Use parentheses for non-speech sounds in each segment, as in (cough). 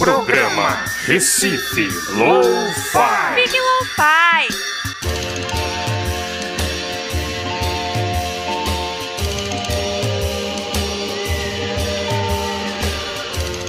Programa Recife Low-Fi. Fique Lo-Fi.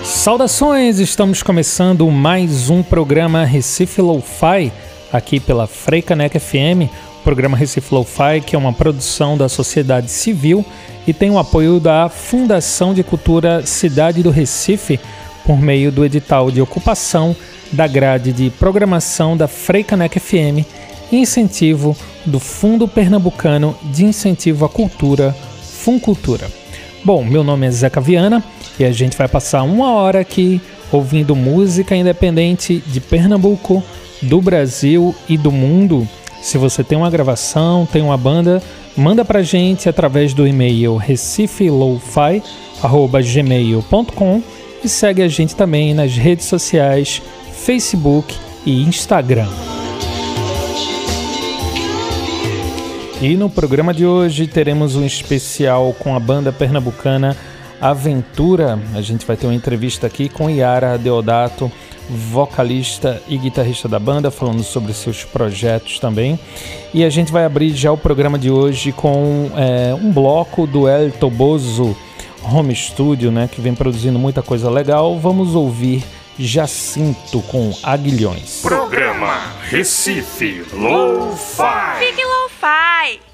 Saudações, estamos começando mais um programa Recife Lo-Fi aqui pela Freicanec FM, programa Recife Lo-Fi que é uma produção da sociedade civil e tem o apoio da Fundação de Cultura Cidade do Recife por meio do edital de ocupação da grade de programação da Freicanec FM e incentivo do Fundo Pernambucano de Incentivo à Cultura, Funcultura. Bom, meu nome é Zeca Viana e a gente vai passar uma hora aqui ouvindo música independente de Pernambuco, do Brasil e do mundo. Se você tem uma gravação, tem uma banda, manda pra gente através do e-mail recifelowfi@gmail.com e segue a gente também nas redes sociais, Facebook e Instagram. E no programa de hoje teremos um especial com a banda pernambucana Aventura. A gente vai ter uma entrevista aqui com Yara Deodato, vocalista e guitarrista da banda, falando sobre seus projetos também. E a gente vai abrir já o programa de hoje com é, um bloco do El Toboso Home Studio, né, que vem produzindo muita coisa legal. Vamos ouvir Jacinto com Aguilhões. Programa Recife Low-Fi. Fique Lo-Fi. Duro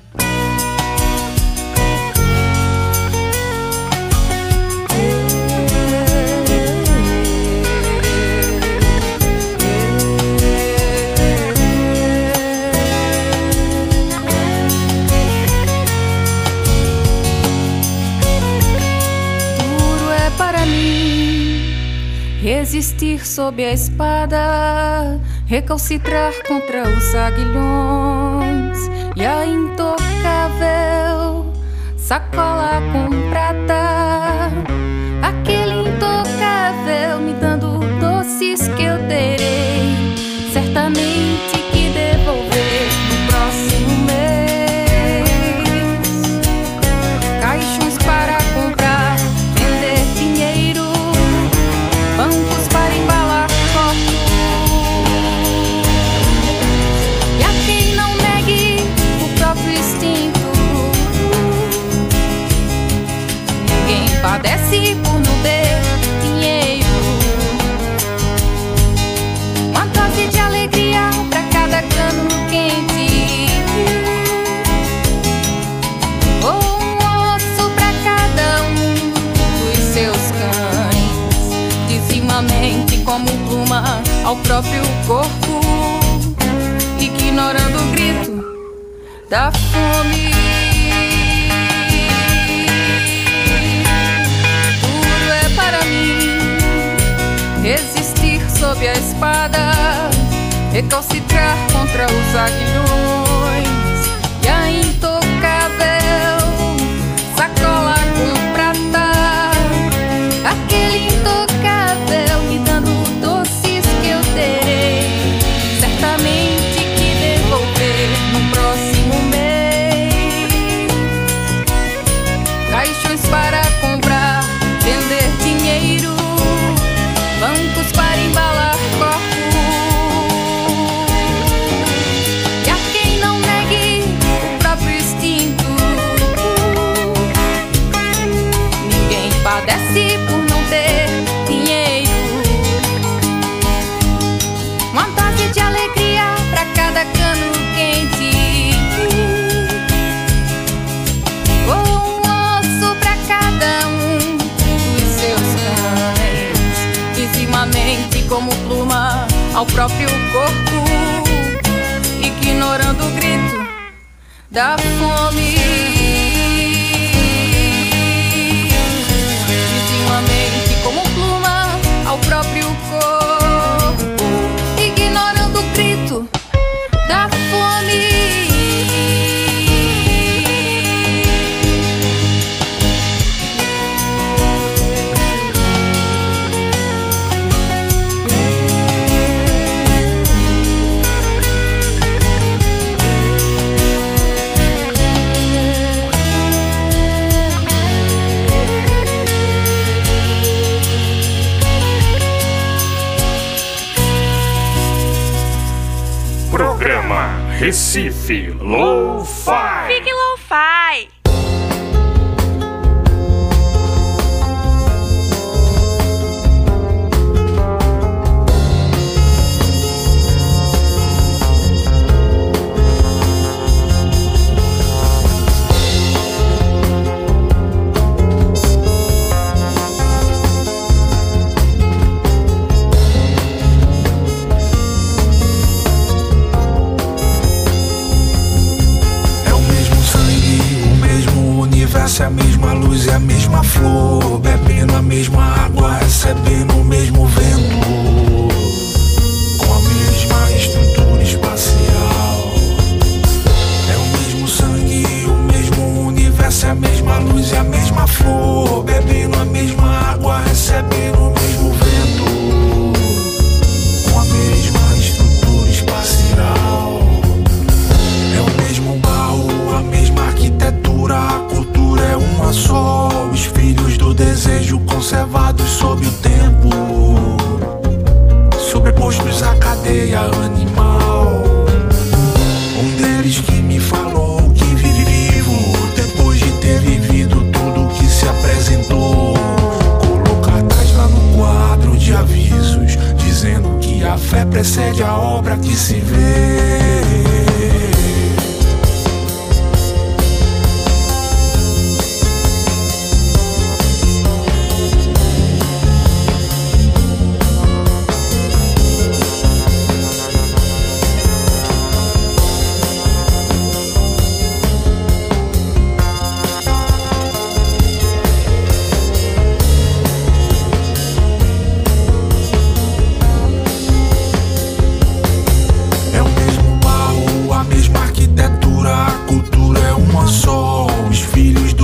sob a espada, recalcitrar contra os aguilhões e a intocável sacola com prata. Da fome. Duro é para mim resistir sob a espada, recalcitrar contra os aguilhões próprio corpo, ignorando o grito da fome. Recife. Lou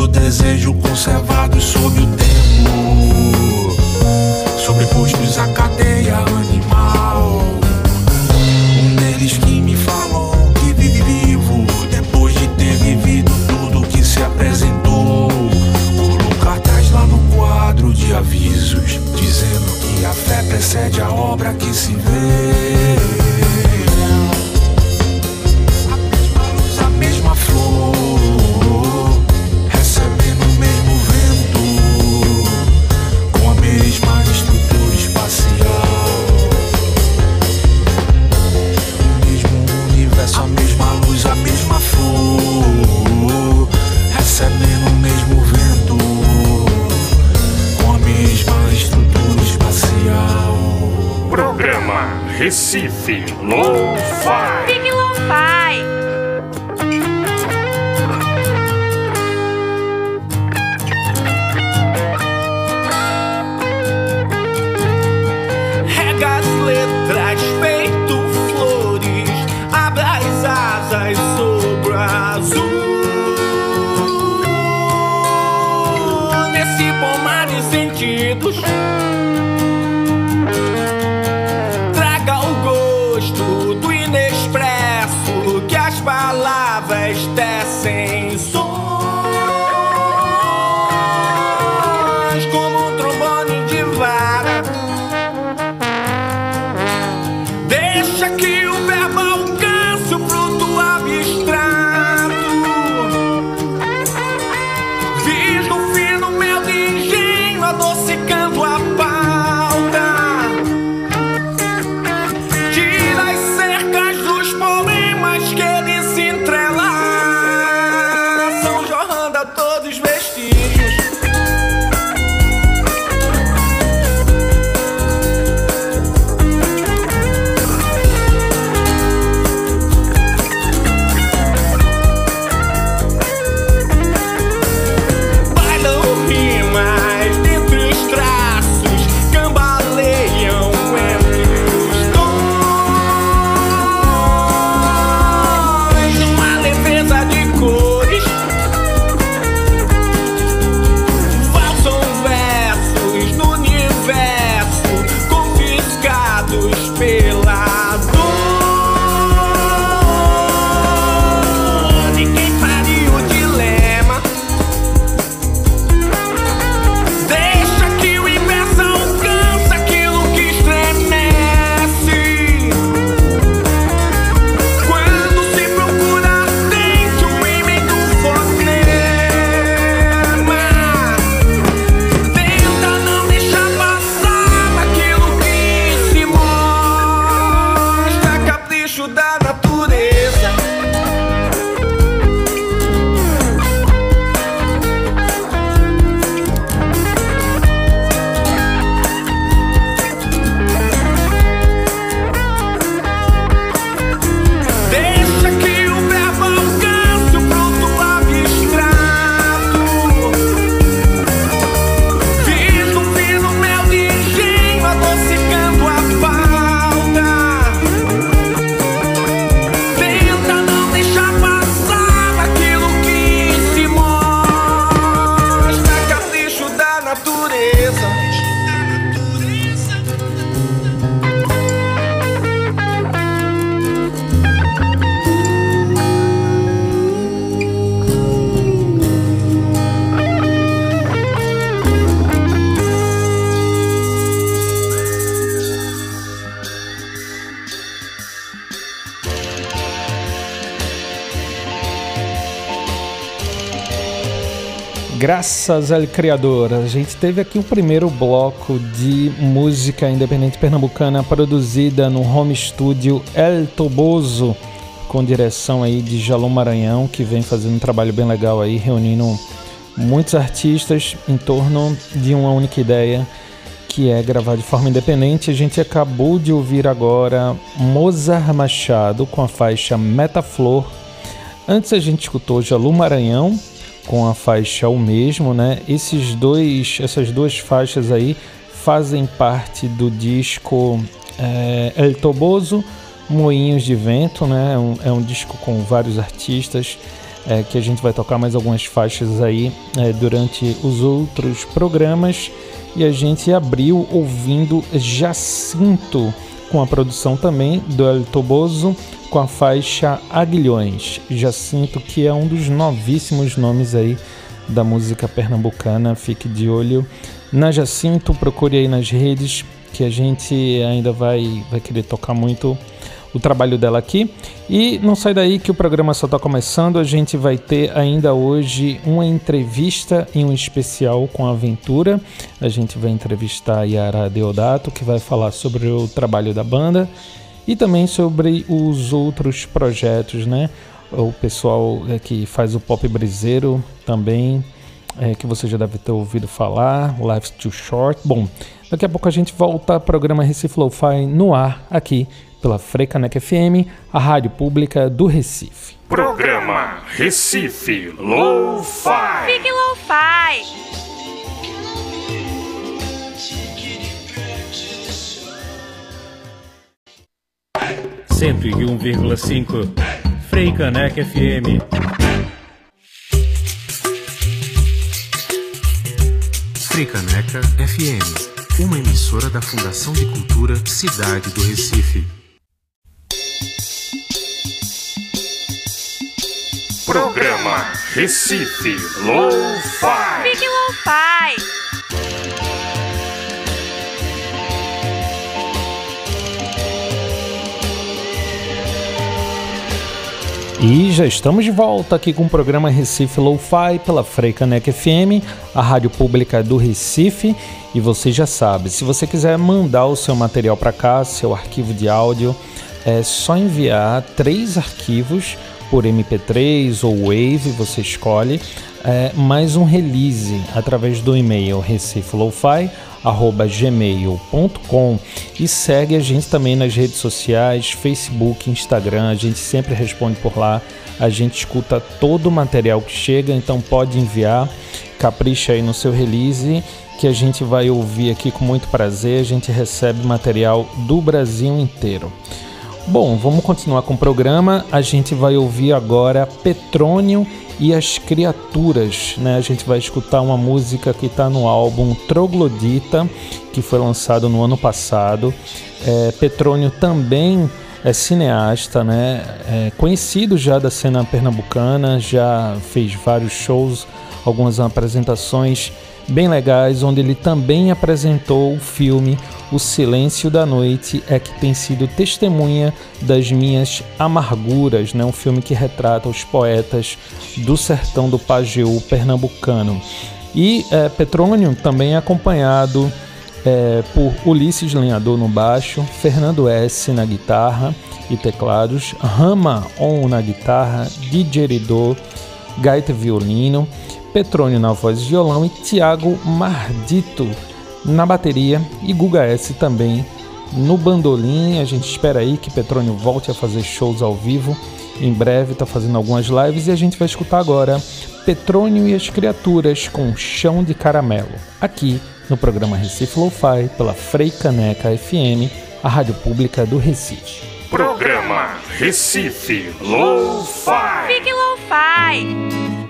do desejo conservado sob o tempo, sobrepostos à cadeia animal. Um deles que me falou que vive vivo depois de ter vivido tudo que se apresentou. colocar atrás lá no quadro de avisos, dizendo que a fé precede a obra que se vê. Filosofia. qu'un doigt Graças ao Criador, a gente teve aqui o primeiro bloco de música independente pernambucana produzida no home studio El Toboso, com direção aí de Jalom Maranhão, que vem fazendo um trabalho bem legal aí, reunindo muitos artistas em torno de uma única ideia, que é gravar de forma independente. A gente acabou de ouvir agora Mozart Machado com a faixa Metaflor. Antes a gente escutou Jalu Maranhão com a faixa O Mesmo, né? Esses dois, essas duas faixas aí fazem parte do disco é, El Toboso, Moinhos de Vento, né? É um, é um disco com vários artistas é, que a gente vai tocar mais algumas faixas aí é, durante os outros programas. E a gente abriu ouvindo Jacinto com a produção também do El Toboso com a faixa Aguilhões. Jacinto, que é um dos novíssimos nomes aí da música pernambucana. Fique de olho na Jacinto, procure aí nas redes que a gente ainda vai, vai querer tocar muito o trabalho dela aqui. E não sai daí que o programa só está começando. A gente vai ter ainda hoje uma entrevista em um especial com a Aventura. A gente vai entrevistar a Yara Deodato, que vai falar sobre o trabalho da banda e também sobre os outros projetos, né? O pessoal é, que faz o pop briseiro também, é, que você já deve ter ouvido falar, Life's Too Short. Bom, daqui a pouco a gente volta ao programa Recife Lo-Fi no ar, aqui pela Frecanec FM, a rádio pública do Recife. Programa Recife Lo-Fi. Fique Lo-Fi. 101,5 Frei Caneca FM. Caneca FM, uma emissora da Fundação de Cultura Cidade do Recife. Programa Recife Lo-Fi. Fique Lo-Fi. E já estamos de volta aqui com o programa Recife Lo-Fi pela Freicanec FM, a rádio pública do Recife. E você já sabe, se você quiser mandar o seu material para cá, seu arquivo de áudio, é só enviar três arquivos por MP3 ou Wave, você escolhe, é, mais um release através do e-mail recifelofi.com gmail.com e segue a gente também nas redes sociais, Facebook, Instagram, a gente sempre responde por lá. A gente escuta todo o material que chega, então pode enviar, capricha aí no seu release que a gente vai ouvir aqui com muito prazer. A gente recebe material do Brasil inteiro. Bom, vamos continuar com o programa. A gente vai ouvir agora Petrônio e as criaturas, né? A gente vai escutar uma música que está no álbum Troglodita, que foi lançado no ano passado. É, Petrônio também é cineasta, né? É conhecido já da cena pernambucana, já fez vários shows, algumas apresentações bem legais, onde ele também apresentou o filme O Silêncio da Noite, é que tem sido testemunha das minhas amarguras, né? um filme que retrata os poetas do sertão do Pajeú pernambucano. E é, Petrônio também é acompanhado é, por Ulisses Lenhador no baixo, Fernando S na guitarra e teclados, Rama On na guitarra, Didgeridoo, gaita violino, Petrônio na voz e violão e Tiago Mardito na bateria e Guga S também no bandolim. A gente espera aí que Petrônio volte a fazer shows ao vivo. Em breve está fazendo algumas lives e a gente vai escutar agora Petrônio e as Criaturas com Chão de Caramelo, aqui no programa Recife Lo-Fi pela Frei Caneca FM, a rádio pública do Recife. Programa Recife Lo-Fi. Fique Lo-Fi.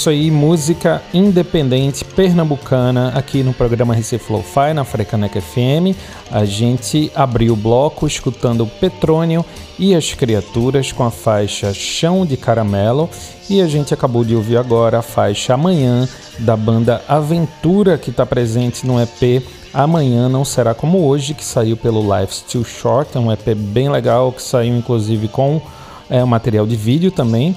Isso aí, música independente pernambucana aqui no programa Recife Lo-Fi na Frecaneca FM. A gente abriu o bloco escutando Petrônio e as Criaturas com a faixa Chão de Caramelo e a gente acabou de ouvir agora a faixa Amanhã da banda Aventura que está presente no EP Amanhã Não Será Como Hoje, que saiu pelo Life's Too Short, é um EP bem legal que saiu inclusive com é, material de vídeo também.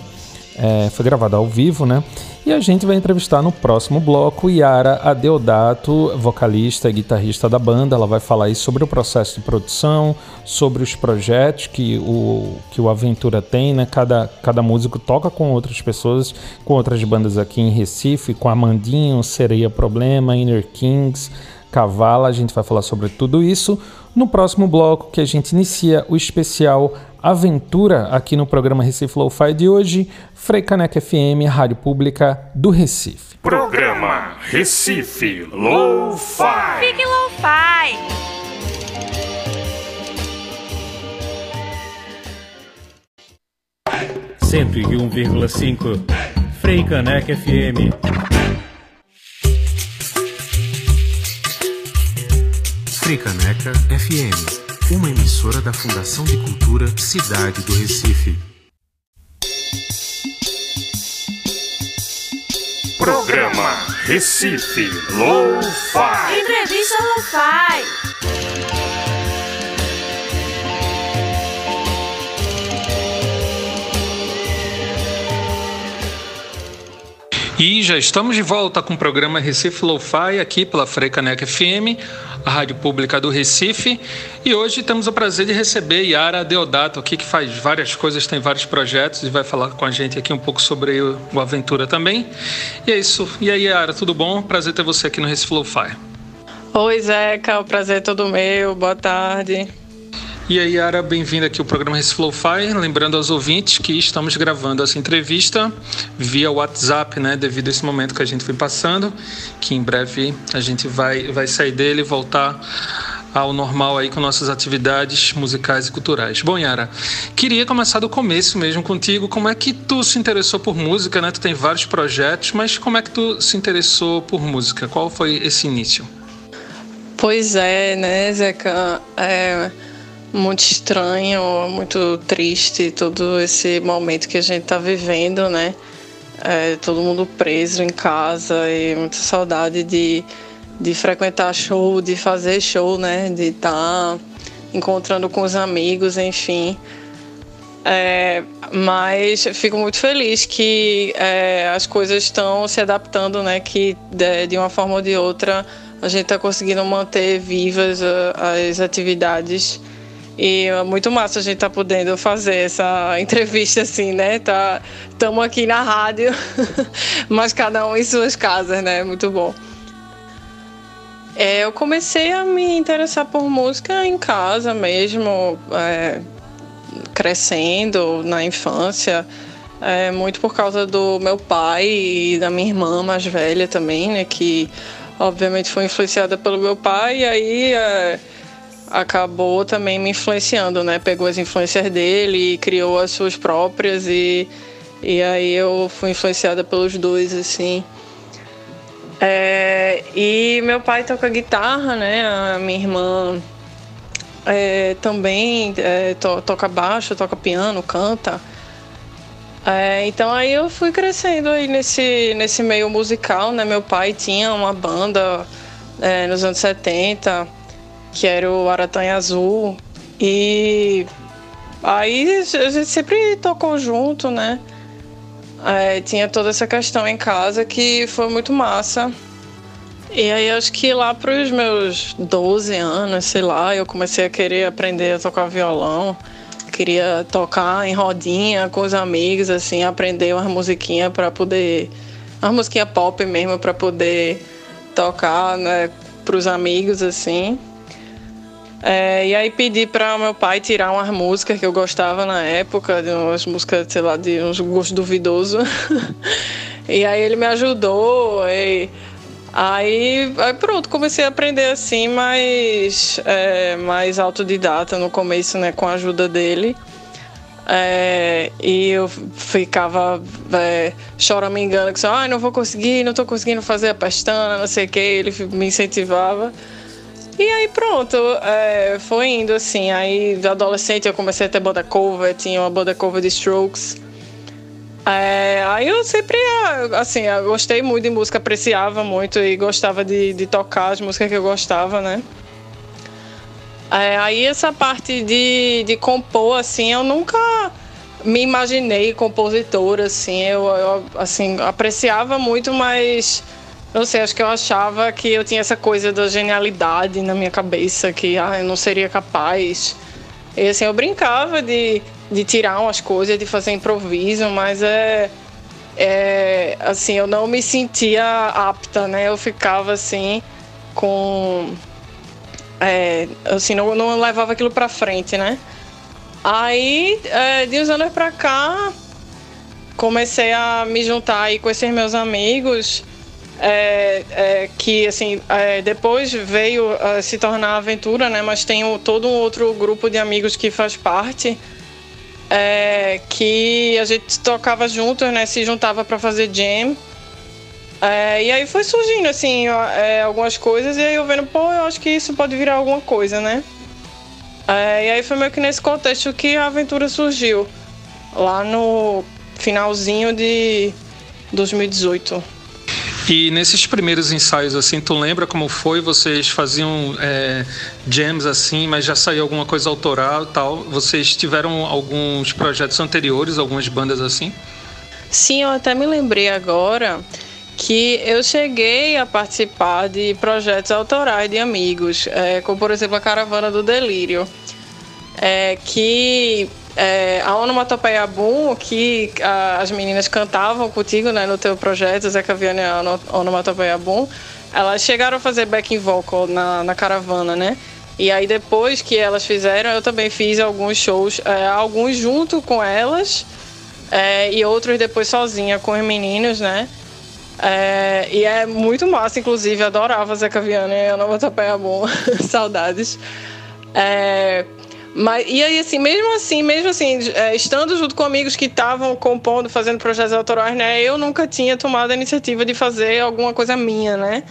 É, foi gravado ao vivo, né? E a gente vai entrevistar no próximo bloco Yara Adeodato, vocalista e guitarrista da banda. Ela vai falar aí sobre o processo de produção, sobre os projetos que o, que o Aventura tem, né? Cada, cada músico toca com outras pessoas, com outras bandas aqui em Recife, com Amandinho, Sereia Problema, Inner Kings, Cavala. A gente vai falar sobre tudo isso no próximo bloco que a gente inicia o especial Aventura aqui no programa Recife Lo-Fi de hoje, Freicaneca FM, Rádio Pública do Recife. Programa Recife Lo-Fi. Fique Lo-Fi. Cento e um vírgula cinco Freicaneca FM. Freicaneca FM uma emissora da Fundação de Cultura Cidade do Recife. Programa Recife Lo-Fi. Entrevista Lo-Fi. E já estamos de volta com o programa Recife Lo-Fi aqui pela Frecaneca FM, a rádio pública do Recife. E hoje temos o prazer de receber Yara Deodato aqui, que faz várias coisas, tem vários projetos e vai falar com a gente aqui um pouco sobre o Aventura também. E é isso. E aí, Yara, tudo bom? Prazer ter você aqui no Recife Lo-Fi. Oi, Zeca, o prazer é todo meu. Boa tarde. E aí, Yara, bem-vinda aqui ao programa Recife Lo-Fi. Lembrando aos ouvintes que estamos gravando essa entrevista via WhatsApp, né? Devido a esse momento que a gente foi passando, que em breve a gente vai, vai sair dele e voltar ao normal aí com nossas atividades musicais e culturais. Bom, Yara, queria começar do começo mesmo contigo. Como é que tu se interessou por música, né? Tu tem vários projetos, mas como é que tu se interessou por música? Qual foi esse início? Pois é, né, Zeca? É muito estranho, muito triste todo esse momento que a gente está vivendo, né? É, todo mundo preso em casa e muita saudade de, de frequentar show, de fazer show, né? De estar tá encontrando com os amigos, enfim. É, mas fico muito feliz que é, as coisas estão se adaptando, né? Que de, de, uma forma ou de outra a gente está conseguindo manter vivas as atividades e é muito massa a gente tá podendo fazer essa entrevista assim, né? Tá, estamos aqui na rádio, (laughs) mas cada um em suas casas, né? Muito bom. É, eu comecei a me interessar por música em casa mesmo, é, crescendo na infância, é, muito por causa do meu pai e da minha irmã mais velha também, né? Que obviamente foi influenciada pelo meu pai, e aí. Acabou também me influenciando, né? Pegou as influências dele e criou as suas próprias e, e aí eu fui influenciada pelos dois, assim. É, e meu pai toca guitarra, né? A minha irmã é, também é, to, toca baixo, toca piano, canta. É, então aí eu fui crescendo aí nesse, nesse meio musical, né? Meu pai tinha uma banda é, nos anos 70 que era o Aratanha Azul. E aí a gente sempre tocou junto, né? É, tinha toda essa questão em casa que foi muito massa. E aí acho que lá para os meus 12 anos, sei lá, eu comecei a querer aprender a tocar violão. Queria tocar em rodinha com os amigos, assim, aprender umas musiquinhas para poder. Umas musiquinhas pop mesmo, para poder tocar, né, para os amigos, assim. É, e aí pedi para meu pai tirar umas músicas que eu gostava na época, de umas músicas, sei lá, de uns gostos duvidosos. (laughs) e aí ele me ajudou. E aí, aí pronto, comecei a aprender assim, mais, é, mais autodidata no começo, né, com a ajuda dele. É, e eu ficava é, choramingando, que só, ah, não vou conseguir, não tô conseguindo fazer a pestana, não sei o que. Ele me incentivava. E aí pronto, é, foi indo assim. Aí, adolescente, eu comecei a ter banda cover, tinha uma banda cover de Strokes. É, aí eu sempre, assim, eu gostei muito de música, apreciava muito e gostava de, de tocar as músicas que eu gostava, né? É, aí essa parte de, de compor, assim, eu nunca me imaginei compositora, assim, eu, eu, assim, apreciava muito, mas não sei, acho que eu achava que eu tinha essa coisa da genialidade na minha cabeça, que ah, eu não seria capaz. E assim, eu brincava de, de tirar umas coisas, de fazer improviso, mas é, é assim, eu não me sentia apta, né? Eu ficava assim com é, assim, não, não levava aquilo pra frente, né? Aí, é, de uns anos pra cá, comecei a me juntar aí com esses meus amigos, é, é, que, assim, é, depois veio é, se tornar aventura, né? Mas tem todo um outro grupo de amigos que faz parte, é, que a gente tocava juntos, né? Se juntava para fazer jam. É, e aí foi surgindo, assim, é, algumas coisas, e aí eu vendo, pô, eu acho que isso pode virar alguma coisa, né? E aí foi meio que nesse contexto que a aventura surgiu, lá no finalzinho de 2018. E nesses primeiros ensaios, assim, tu lembra como foi? Vocês faziam é, jams assim, mas já saiu alguma coisa autoral tal? Vocês tiveram alguns projetos anteriores, algumas bandas assim? Sim, eu até me lembrei agora que eu cheguei a participar de projetos autorais de amigos, é, como por exemplo a Caravana do Delírio, é, que é, a Onomatopeia Boom, que a, as meninas cantavam contigo né, no teu projeto, Zeca Viana e a Onomatopeia Boom, elas chegaram a fazer backing vocal na, na Caravana, né? E aí depois que elas fizeram, eu também fiz alguns shows, é, alguns junto com elas é, e outros depois sozinha com os meninos, né? É, e é muito massa, inclusive, adorava Zeca Viana e Ana Botapé bom, saudades. É, mas, e aí, assim, mesmo assim, mesmo assim, é, estando junto com amigos que estavam compondo, fazendo projetos autorais, né, eu nunca tinha tomado a iniciativa de fazer alguma coisa minha, né?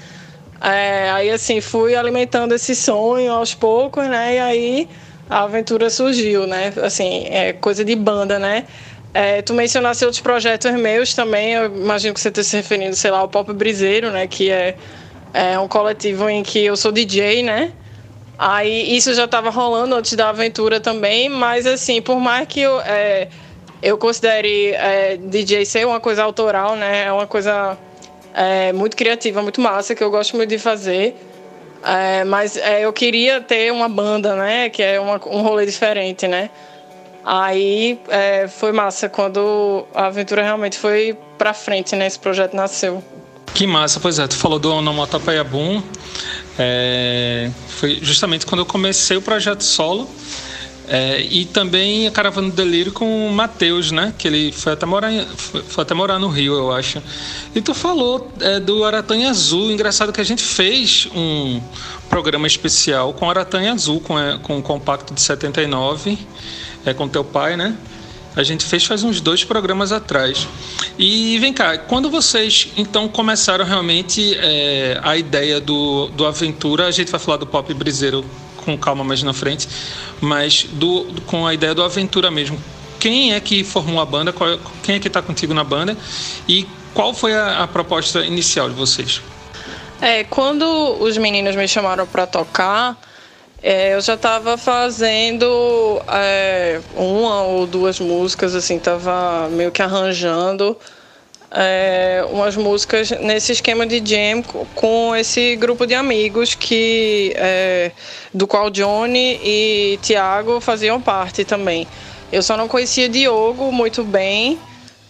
É, aí, assim, fui alimentando esse sonho aos poucos, né? E aí a aventura surgiu, né? Assim, é coisa de banda, né? É, tu mencionaste outros projetos meus também, eu imagino que você esteja se referindo, sei lá, ao Pop Briseiro, né? Que é, é um coletivo em que eu sou DJ, né? Aí isso já estava rolando antes da aventura também, mas assim, por mais que eu, é, eu considere é, DJ ser uma coisa autoral, né? É uma coisa é, muito criativa, muito massa, que eu gosto muito de fazer. É, mas é, eu queria ter uma banda, né? Que é uma, um rolê diferente, né? Aí é, foi massa quando a aventura realmente foi pra frente, né? Esse projeto nasceu. Que massa, pois é. Tu falou do Onomatopeia Boom. É, foi justamente quando eu comecei o projeto solo. É, e também a Caravana do Delírio com o Matheus, né? Que ele foi até, morar, foi, foi, até morar no Rio, eu acho. E tu falou é, do Aratanha Azul. Engraçado que a gente fez um programa especial com Aratanha Azul, com, é, com o compacto de 79 é, com teu pai, né? A gente fez faz uns dois programas atrás. E vem cá, quando vocês então começaram realmente é, a ideia do, do Aventura, a gente vai falar do Pop Briseiro com calma mais na frente, mas do, com a ideia do Aventura mesmo. Quem é que formou a banda? Qual, quem é que está contigo na banda? E qual foi a, a proposta inicial de vocês? É, quando os meninos me chamaram para tocar, é, eu já estava fazendo é, uma ou duas músicas, assim, estava meio que arranjando é, umas músicas nesse esquema de jam com esse grupo de amigos que é, do qual Johnny e Tiago faziam parte também. Eu só não conhecia Diogo muito bem,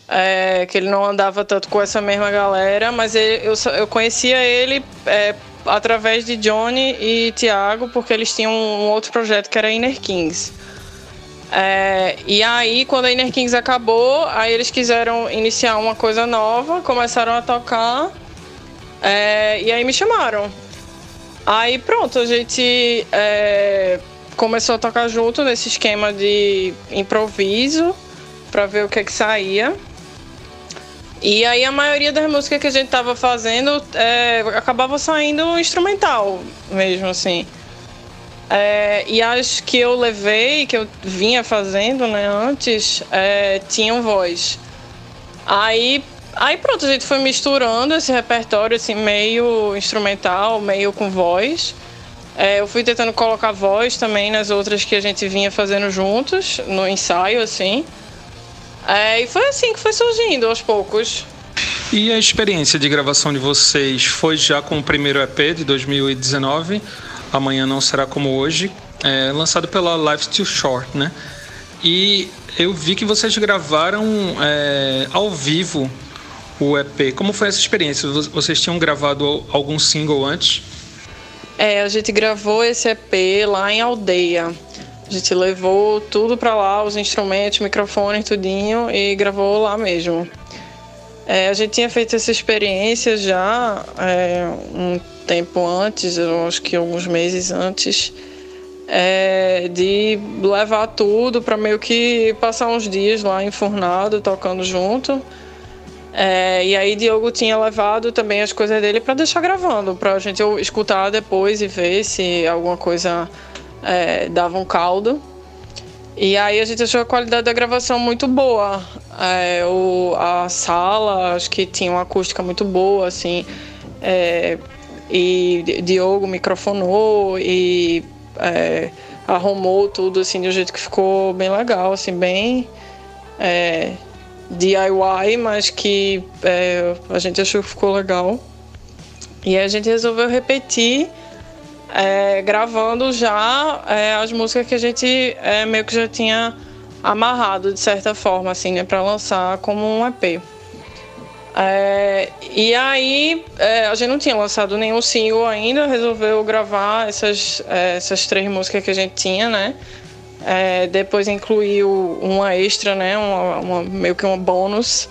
é, que ele não andava tanto com essa mesma galera, mas ele, eu, eu conhecia ele é, através de Johnny e Thiago, porque eles tinham um outro projeto que era Inner Kings. É, e aí, quando a Inner Kings acabou, aí eles quiseram iniciar uma coisa nova, começaram a tocar, é, e aí me chamaram. Aí pronto, a gente é, começou a tocar junto nesse esquema de improviso para ver o que é que saía. E aí a maioria das músicas que a gente tava fazendo é, acabava saindo instrumental mesmo, assim. É, e as que eu levei, que eu vinha fazendo né, antes, é, tinham voz. Aí, aí pronto, a gente foi misturando esse repertório assim, meio instrumental, meio com voz. É, eu fui tentando colocar voz também nas outras que a gente vinha fazendo juntos, no ensaio, assim. É, e foi assim que foi surgindo aos poucos. E a experiência de gravação de vocês foi já com o primeiro EP de 2019, Amanhã Não Será Como Hoje, é, lançado pela Life Too Short, né? E eu vi que vocês gravaram é, ao vivo o EP. Como foi essa experiência? Vocês tinham gravado algum single antes? É, a gente gravou esse EP lá em Aldeia. A gente levou tudo para lá, os instrumentos, microfone, tudinho, e gravou lá mesmo. É, a gente tinha feito essa experiência já é, um tempo antes, eu acho que alguns meses antes, é, de levar tudo para meio que passar uns dias lá enfurnado, tocando junto. É, e aí Diogo tinha levado também as coisas dele para deixar gravando, para a gente escutar depois e ver se alguma coisa é, dava um caldo. E aí a gente achou a qualidade da gravação muito boa. É, o, a sala, acho que tinha uma acústica muito boa, assim. É, e Diogo microfonou e é, arrumou tudo, assim, de um jeito que ficou bem legal, assim, bem é, DIY, mas que é, a gente achou que ficou legal. E a gente resolveu repetir é, gravando já é, as músicas que a gente é, meio que já tinha amarrado de certa forma, assim, né, para lançar como um EP. É, e aí é, a gente não tinha lançado nenhum single ainda, resolveu gravar essas, é, essas três músicas que a gente tinha, né? depois incluiu uma extra, né? Uma, uma meio que uma bônus.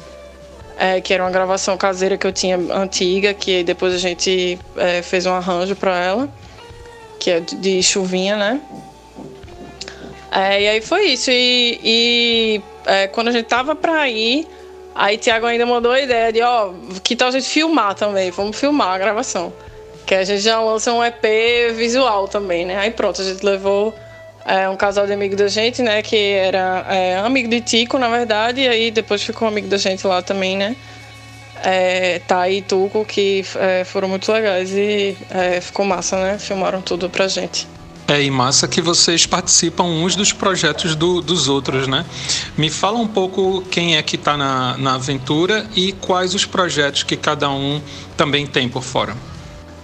que era uma gravação caseira que eu tinha antiga, que depois a gente fez um arranjo para ela que é de chuvinha, né? É, e aí foi isso. E, e é, quando a gente tava pra ir, aí Tiago ainda mandou a ideia de, ó, que tal a gente filmar também? Vamos filmar a gravação. Que a gente já lança um EP visual também, né? Aí pronto, a gente levou é, um casal de amigos da gente, né? Que era é, amigo de Tico, na verdade, e aí depois ficou amigo da gente lá também, né? É, Thay e Tuco, que é, foram muito legais e é, ficou massa, né? Filmaram tudo pra gente. É, e massa que vocês participam uns dos projetos do, dos outros, né? Me fala um pouco quem é que está na, na aventura e quais os projetos que cada um também tem por fora.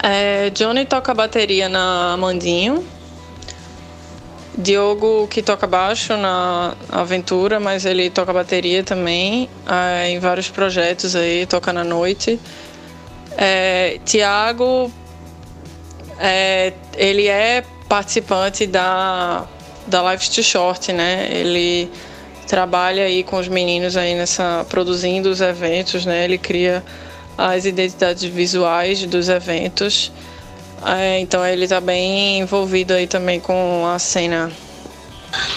É, Johnny toca bateria na Amandinho, Diogo que toca baixo na Aventura, mas ele toca bateria também é, em vários projetos aí, toca na noite. É, Tiago, é, ele é participante da, da Life to Short, né? Ele trabalha aí com os meninos aí nessa produzindo os eventos, né? Ele cria as identidades visuais dos eventos. É, então ele está bem envolvido aí também com a cena.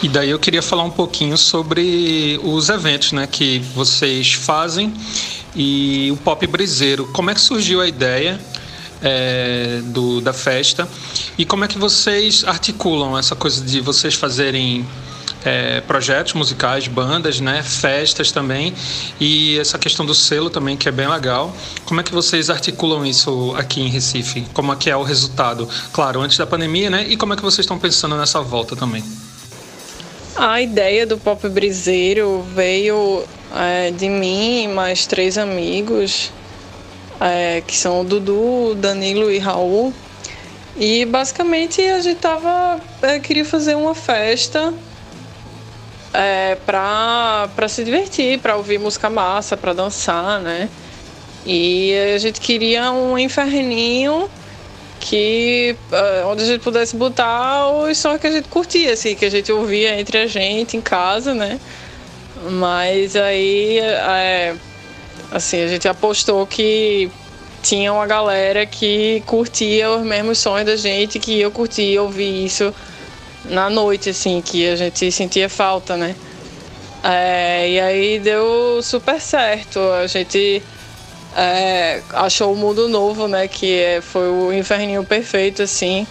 E daí eu queria falar um pouquinho sobre os eventos né, que vocês fazem e o Pop Briseiro. Como é que surgiu a ideia é, do, da festa e como é que vocês articulam essa coisa de vocês fazerem é, projetos musicais, bandas, né, festas também e essa questão do selo também que é bem legal. Como é que vocês articulam isso aqui em Recife? Como é que é o resultado? Claro, antes da pandemia, né? E como é que vocês estão pensando nessa volta também? A ideia do Pop Briseiro veio é, de mim e mais três amigos, é, que são o Dudu, Danilo e Raul. E basicamente a gente tava, é, queria fazer uma festa é, pra se divertir, pra ouvir música massa, pra dançar, né? E a gente queria um inferninho que uh, onde a gente pudesse botar os sons que a gente curtia, assim, que a gente ouvia entre a gente em casa, né? Mas aí, é, assim, a gente apostou que tinha uma galera que curtia os mesmos sons da gente, que eu curtia ouvir isso na noite, assim, que a gente sentia falta, né? É, e aí deu super certo. A gente é, achou o mundo novo, né? Que é, foi o inferninho perfeito, assim.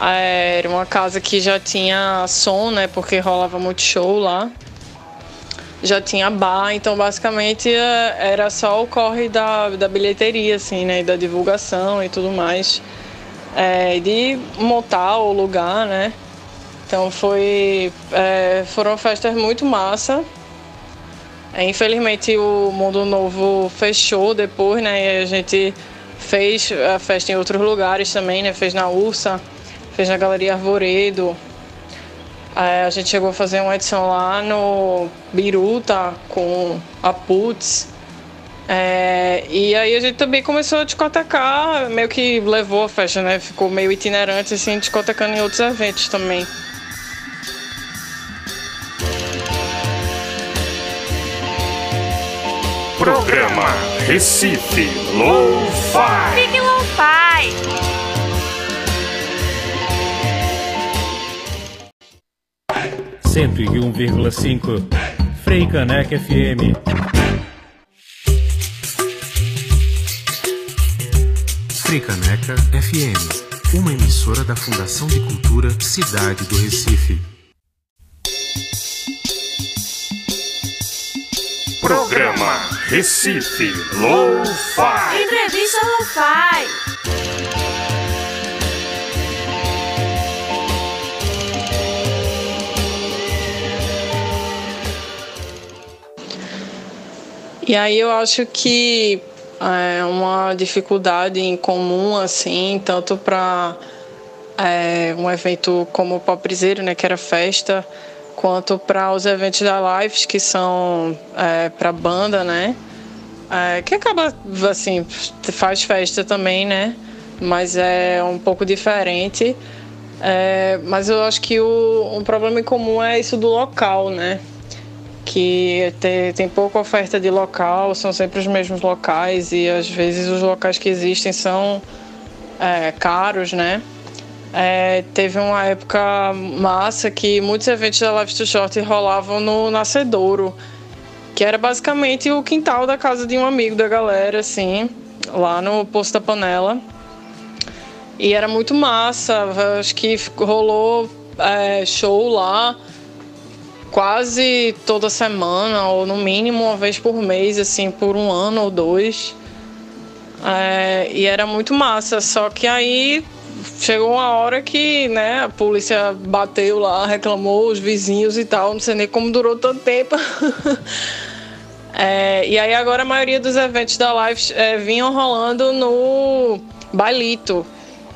É, era uma casa que já tinha som, né? Porque rolava muito show lá. Já tinha bar, então basicamente é, era só o corre da, da bilheteria, assim, né? Da divulgação e tudo mais. É, de montar o lugar, né? Então foi, é, foram festas muito massa. É, infelizmente o Mundo Novo fechou depois, né? E a gente fez a festa em outros lugares também, né? Fez na Ursa, fez na Galeria Arvoredo. É, a gente chegou a fazer uma edição lá no Biruta com a Putz. É, e aí a gente também começou a discotecar, meio que levou a festa, né? Ficou meio itinerante, assim, discotecando em outros eventos também. Programa Recife Low-Fi. Fique Lo-Fi. Cento e um vírgula cinco. Frei Caneca FM. Fricaneca FM, uma emissora da Fundação de Cultura Cidade do Recife. Programa Recife Low-Fi. Entrevista Lo-Fi. E aí eu acho que é uma dificuldade em comum, assim, tanto para é, um evento como o Poprizeiro, né, que era festa, quanto para os eventos da Lives, que são é, para banda, né, é, que acaba, assim, faz festa também, né, mas é um pouco diferente. É, mas eu acho que o, um problema em comum é isso do local, né? que tem, tem pouca oferta de local, são sempre os mesmos locais e às vezes os locais que existem são é, caros, né? É, teve uma época massa que muitos eventos da Live to Short rolavam no Nascedouro, que era basicamente o quintal da casa de um amigo da galera, assim, lá no Posto da Panela. E era muito massa, acho que rolou é, show lá quase toda semana, ou no mínimo uma vez por mês, assim, por um ano ou dois. É, e era muito massa, só que aí chegou uma hora que né, a polícia bateu lá, reclamou os vizinhos e tal, não sei nem como durou tanto tempo. (laughs) é, e aí agora a maioria dos eventos da Live é, vinham rolando no Bailito,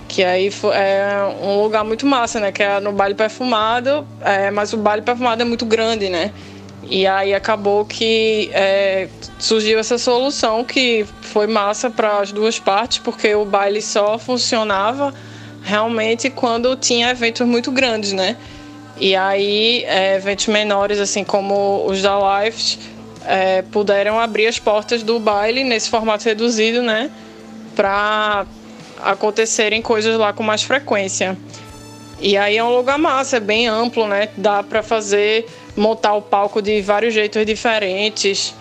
que aí é um lugar muito massa, né? Que é no baile perfumado, é, mas o baile perfumado é muito grande, né? E aí acabou que é, surgiu essa solução que foi massa para as duas partes, porque o baile só funcionava realmente quando tinha eventos muito grandes, né? E aí é, eventos menores, assim como os da Lives, é, puderam abrir as portas do baile nesse formato reduzido, né? Para acontecerem coisas lá com mais frequência. E aí é um lugar massa, é bem amplo, né? Dá para fazer, montar o palco de vários jeitos diferentes.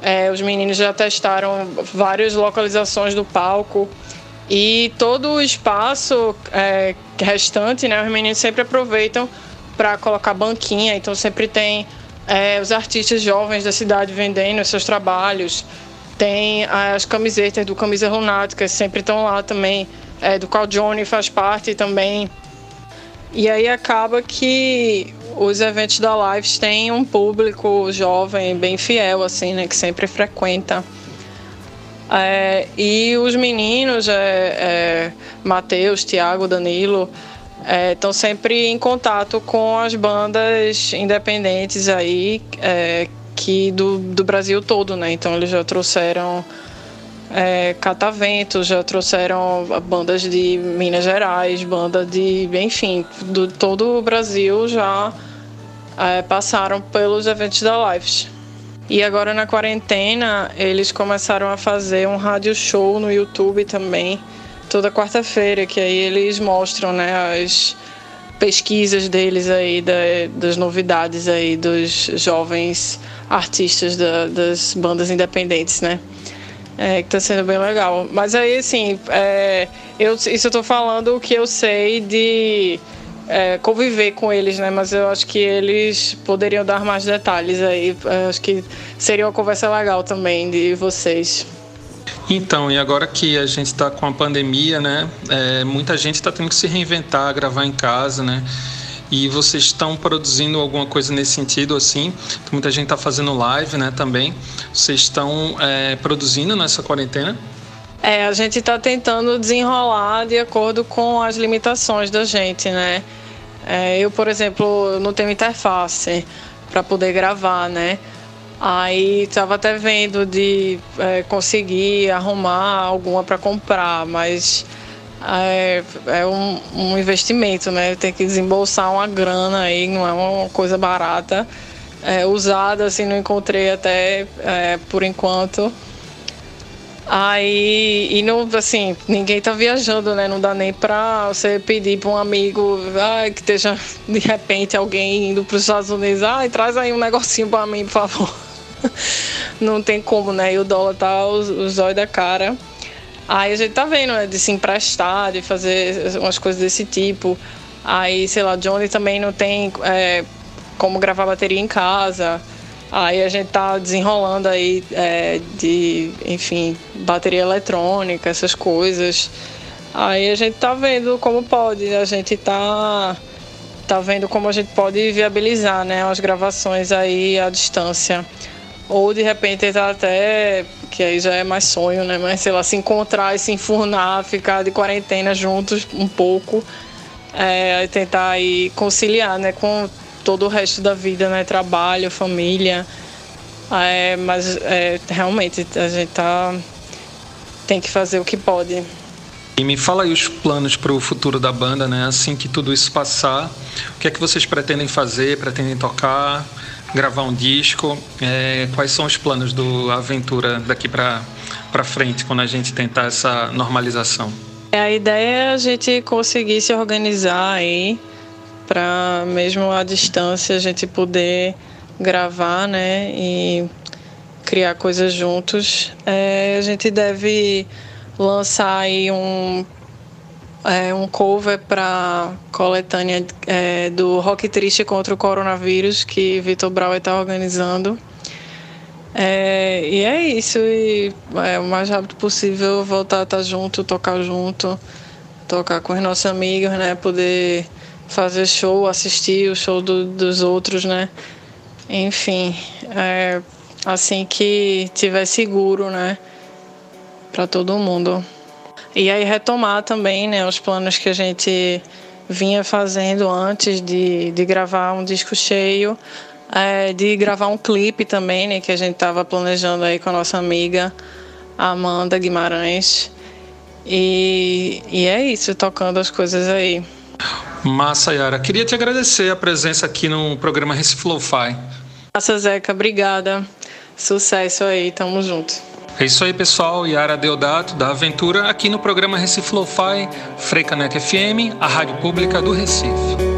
É, os meninos já testaram várias localizações do palco. E todo o espaço é, restante, né? Os meninos sempre aproveitam para colocar banquinha. Então sempre tem é, os artistas jovens da cidade vendendo seus trabalhos. Tem as camisetas do Camisa Lunática, sempre estão lá também, é, do qual Johnny faz parte também. E aí acaba que os eventos da Lives têm um público jovem bem fiel, assim, né, que sempre frequenta. É, e os meninos, é, é, Matheus, Tiago, Danilo, estão é, sempre em contato com as bandas independentes aí é, aqui do, do Brasil todo, né? Então eles já trouxeram é, Catavento, já trouxeram bandas de Minas Gerais, banda de, enfim, do todo o Brasil já é, passaram pelos eventos da Lives. E agora na quarentena eles começaram a fazer um rádio show no YouTube também, toda quarta-feira, que aí eles mostram né, as pesquisas deles aí, da, das novidades aí dos jovens artistas da, das bandas independentes, né? É, que tá sendo bem legal. Mas aí, assim, é, eu, isso eu tô falando o que eu sei de é, conviver com eles, né? Mas eu acho que eles poderiam dar mais detalhes aí. Eu acho que seria uma conversa legal também de vocês. Então, e agora que a gente está com a pandemia, né? É, muita gente está tendo que se reinventar, gravar em casa, né? E vocês estão produzindo alguma coisa nesse sentido, assim? Muita gente está fazendo live, né? Também. Vocês estão é, produzindo nessa quarentena? É, a gente está tentando desenrolar de acordo com as limitações da gente, né? É, eu, por exemplo, não tenho interface para poder gravar, né? Aí estava até vendo de é, conseguir arrumar alguma para comprar, mas é, é um, um, investimento, né? Tem que desembolsar uma grana aí, não é uma coisa barata. É, usada, assim, não encontrei até é, por enquanto. Aí, e não, assim, ninguém tá viajando, né? Não dá nem pra você pedir pra um amigo ah, que esteja de repente alguém indo pros Estados Unidos, ah, traz aí um negocinho pra mim, por favor. (laughs) não tem como, né? E o dólar tá os, os olhos da cara. Aí a gente tá vendo, né? De se emprestar, de fazer umas coisas desse tipo. Aí, sei lá, Johnny também não tem é, como gravar bateria em casa. Aí a gente tá desenrolando aí é, de, enfim, bateria eletrônica, essas coisas. Aí a gente tá vendo como pode, a gente tá, tá vendo como a gente pode viabilizar, né, as gravações aí à distância. Ou de repente tá até, que aí já é mais sonho, né? Mas sei lá, se encontrar e se enfurnar, ficar de quarentena juntos um pouco. É, tentar aí conciliar, né? Com todo o resto da vida, né? Trabalho, família. É, mas é, realmente a gente tá, tem que fazer o que pode. E me fala aí os planos para o futuro da banda, né? Assim que tudo isso passar, o que é que vocês pretendem fazer? Pretendem tocar? gravar um disco. É, quais são os planos do Aventura daqui para frente, quando a gente tentar essa normalização? É, a ideia é a gente conseguir se organizar aí para mesmo à distância a gente poder gravar, né, e criar coisas juntos. É, a gente deve lançar aí um é, um cover para coletânea é, do Rock Triste contra o Coronavírus, que Vitor Brauer está organizando. É, e é isso, e é, o mais rápido possível voltar a estar tá junto, tocar junto, tocar com os nossos amigos, né? Poder fazer show, assistir o show do, dos outros, né? Enfim, é, assim que tiver seguro, né? Para todo mundo. E aí retomar também né, os planos que a gente vinha fazendo antes de, de gravar um disco cheio, é, de gravar um clipe também, né, que a gente estava planejando aí com a nossa amiga Amanda Guimarães. E, e é isso, tocando as coisas aí. Massa, Yara. Queria te agradecer a presença aqui no programa Recife Lo-Fi. Massa, Zeca. Obrigada. Sucesso aí. Tamo junto. É isso aí, pessoal. Yara Deodato, da Aventura, aqui no programa Recife Lo-Fi, Freicaneca FM, a rádio pública do Recife.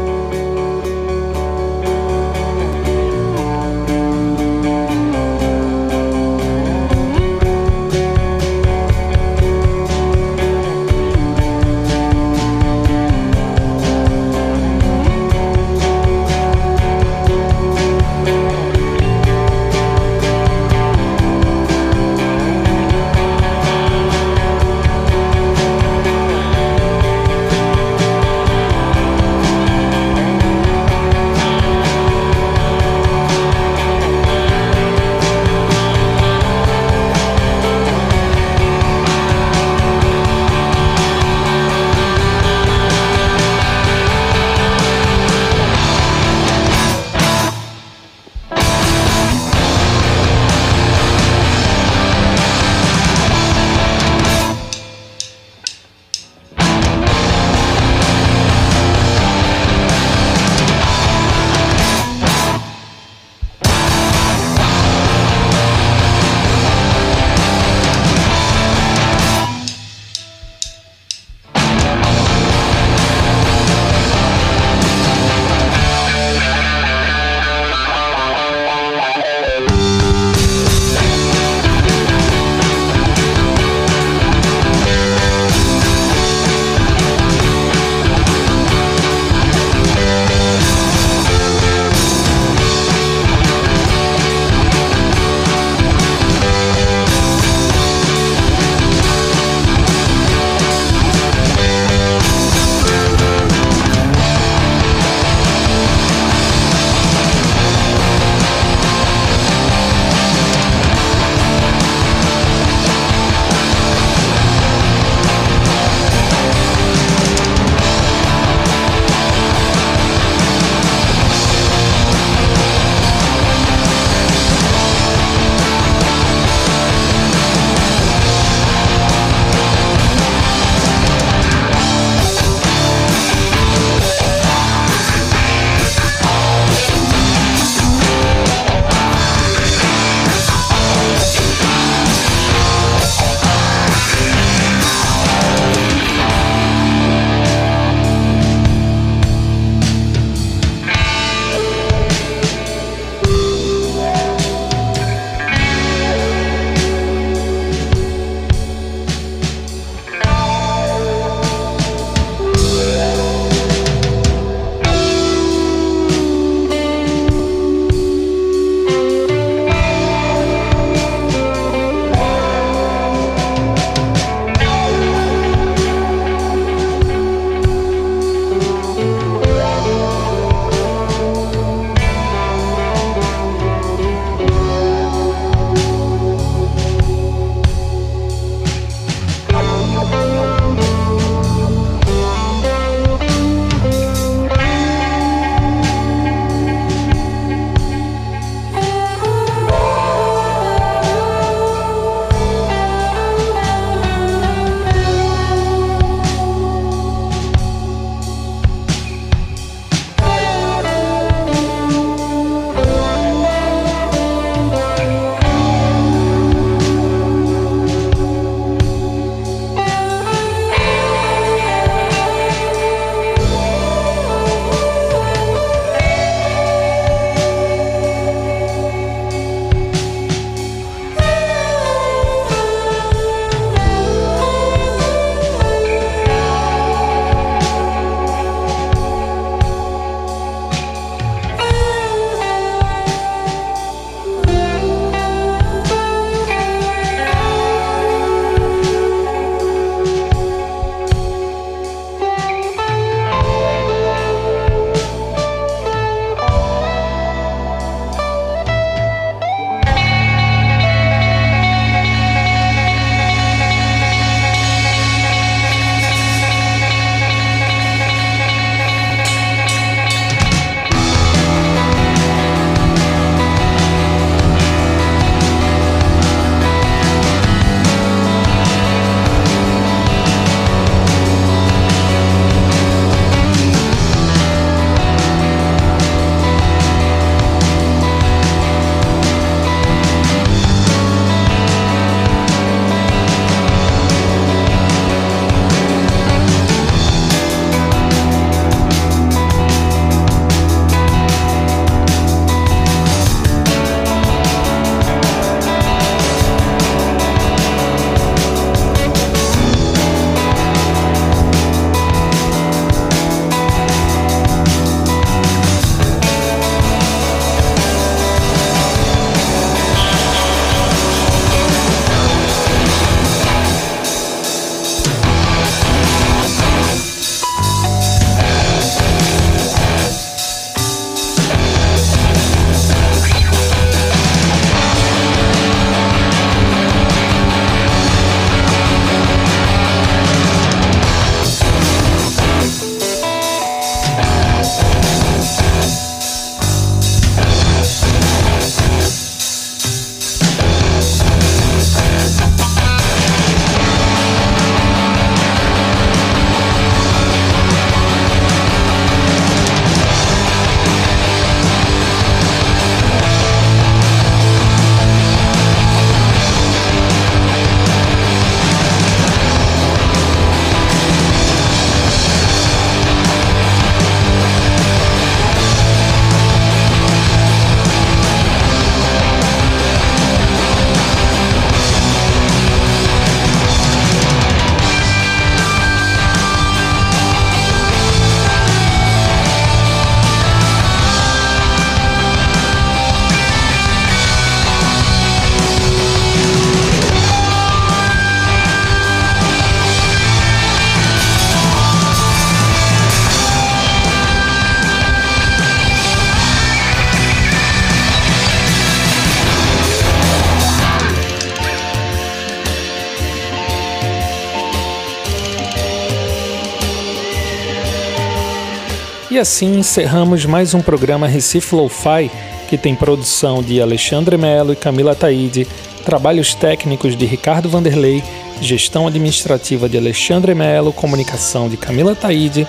E assim encerramos mais um programa Recife Lo-Fi, que tem produção de Alexandre Melo e Camila Taide, trabalhos técnicos de Ricardo Vanderlei, gestão administrativa de Alexandre Melo, comunicação de Camila Taide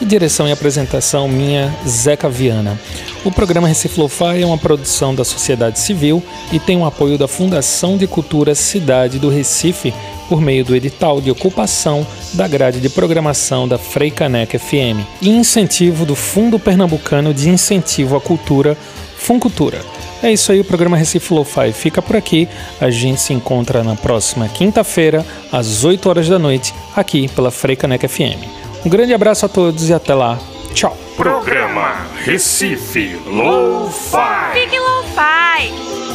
e direção e apresentação minha, Zeca Viana. O programa Recife Lo-Fi é uma produção da sociedade civil e tem o apoio da Fundação de Cultura Cidade do Recife, por meio do edital de ocupação da grade de programação da Freicaneca FM e incentivo do Fundo Pernambucano de Incentivo à Cultura, Funcultura. É isso aí, o programa Recife Lo-Fi fica por aqui. A gente se encontra na próxima quinta-feira, às 8 horas da noite, aqui pela Freicaneca FM. Um grande abraço a todos e até lá. Tchau. Programa Recife Lo-Fi. Fique Lo-Fi.